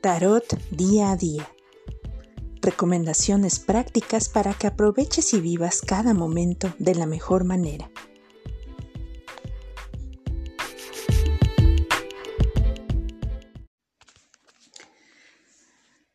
Tarot día a día. Recomendaciones prácticas para que aproveches y vivas cada momento de la mejor manera.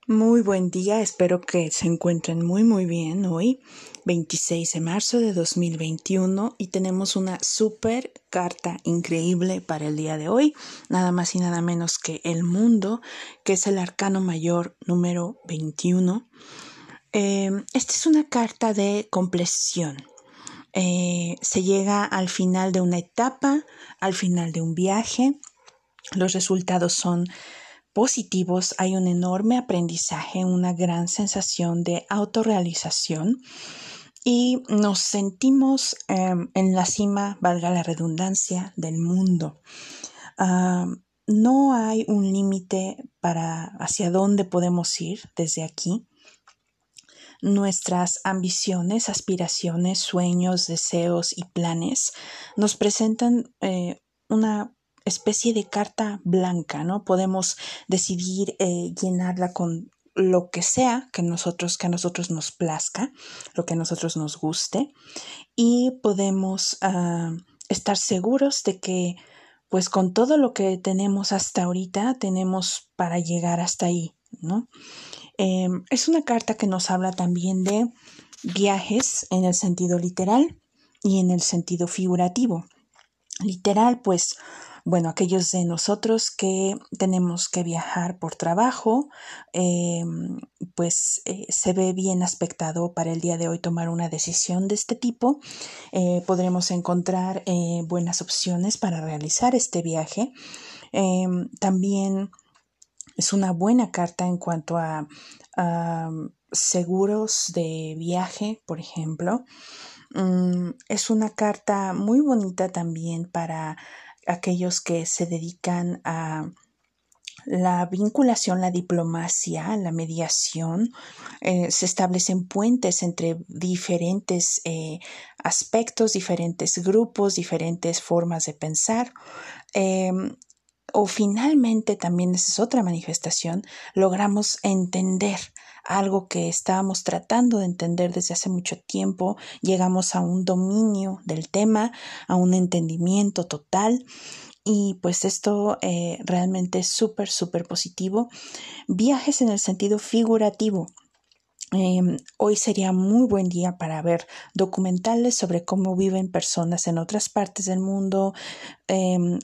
Muy buen día, espero que se encuentren muy muy bien hoy, 26 de marzo de 2021 y tenemos una super carta increíble para el día de hoy, nada más y nada menos que el mundo, que es el arcano mayor número 21. Eh, esta es una carta de compleción. Eh, se llega al final de una etapa, al final de un viaje. Los resultados son positivos hay un enorme aprendizaje, una gran sensación de autorrealización y nos sentimos em, en la cima, valga la redundancia, del mundo. no hay un límite para hacia dónde podemos ir desde aquí. Nuestras ambiciones, aspiraciones, sueños, deseos y planes nos presentan eh, una especie de carta blanca, ¿no? Podemos decidir eh, llenarla con lo que sea que nosotros que a nosotros nos plazca, lo que a nosotros nos guste y podemos ah, estar seguros de que pues con todo lo que tenemos hasta ahorita tenemos para llegar hasta ahí, ¿no? Em, es una carta que nos habla también de viajes en el sentido literal y en el sentido figurativo. Literal, pues bueno, aquellos de nosotros que tenemos que viajar por trabajo, em, pues eh, se ve bien aspectado para el día de hoy tomar una decisión de este tipo. Eh, podremos encontrar eh, buenas opciones para realizar este viaje. También es una buena carta en cuanto a, a seguros de viaje, por ejemplo. Mm, es una carta muy bonita también para aquellos que se dedican a la vinculación, la diplomacia, la mediación, eh, se establecen puentes entre diferentes eh, aspectos, diferentes grupos, diferentes formas de pensar. Em, o finalmente, también esa es otra manifestación, logramos entender algo que estábamos tratando de entender desde hace mucho tiempo, llegamos a un dominio del tema, a un entendimiento total y pues esto eh, realmente es súper, súper positivo. Viajes en el sentido figurativo. Em, hoy sería muy buen día para ver documentales sobre cómo viven personas en otras partes del mundo, em,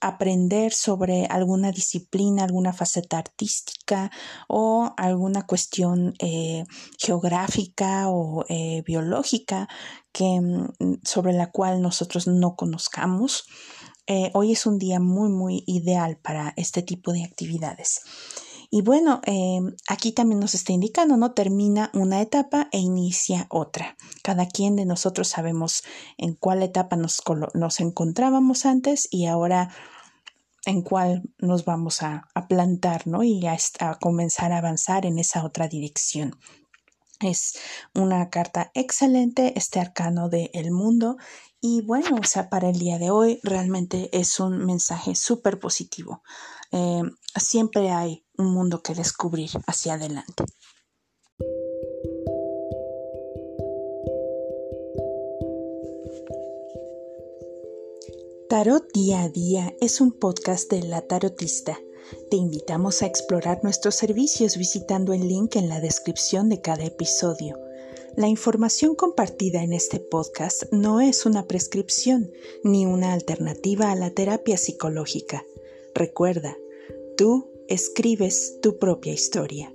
aprender sobre alguna disciplina, alguna faceta artística o alguna cuestión eh, geográfica o eh, biológica que, mm, sobre la cual nosotros no conozcamos. Eh, hoy es un día muy, muy ideal para este tipo de actividades. Y bueno, aquí también nos está indicando, ¿no? Termina una etapa e inicia otra. Cada quien de nosotros sabemos en cuál etapa nos, nos encontrábamos antes y ahora en cuál nos vamos a, plantar, ¿no? Y a, comenzar a avanzar en esa otra dirección. Es una carta excelente, este arcano de el mundo. Y bueno, o sea, para el día de hoy realmente es un mensaje súper positivo. Eh, siempre hay un mundo que descubrir hacia adelante. Tarot Día a Día es un podcast de La Tarotista. Te invitamos a explorar nuestros servicios visitando el link en la descripción de cada episodio. La información compartida en este podcast no es una prescripción ni una alternativa a la terapia psicológica. Recuerda, tú escribes tu propia historia.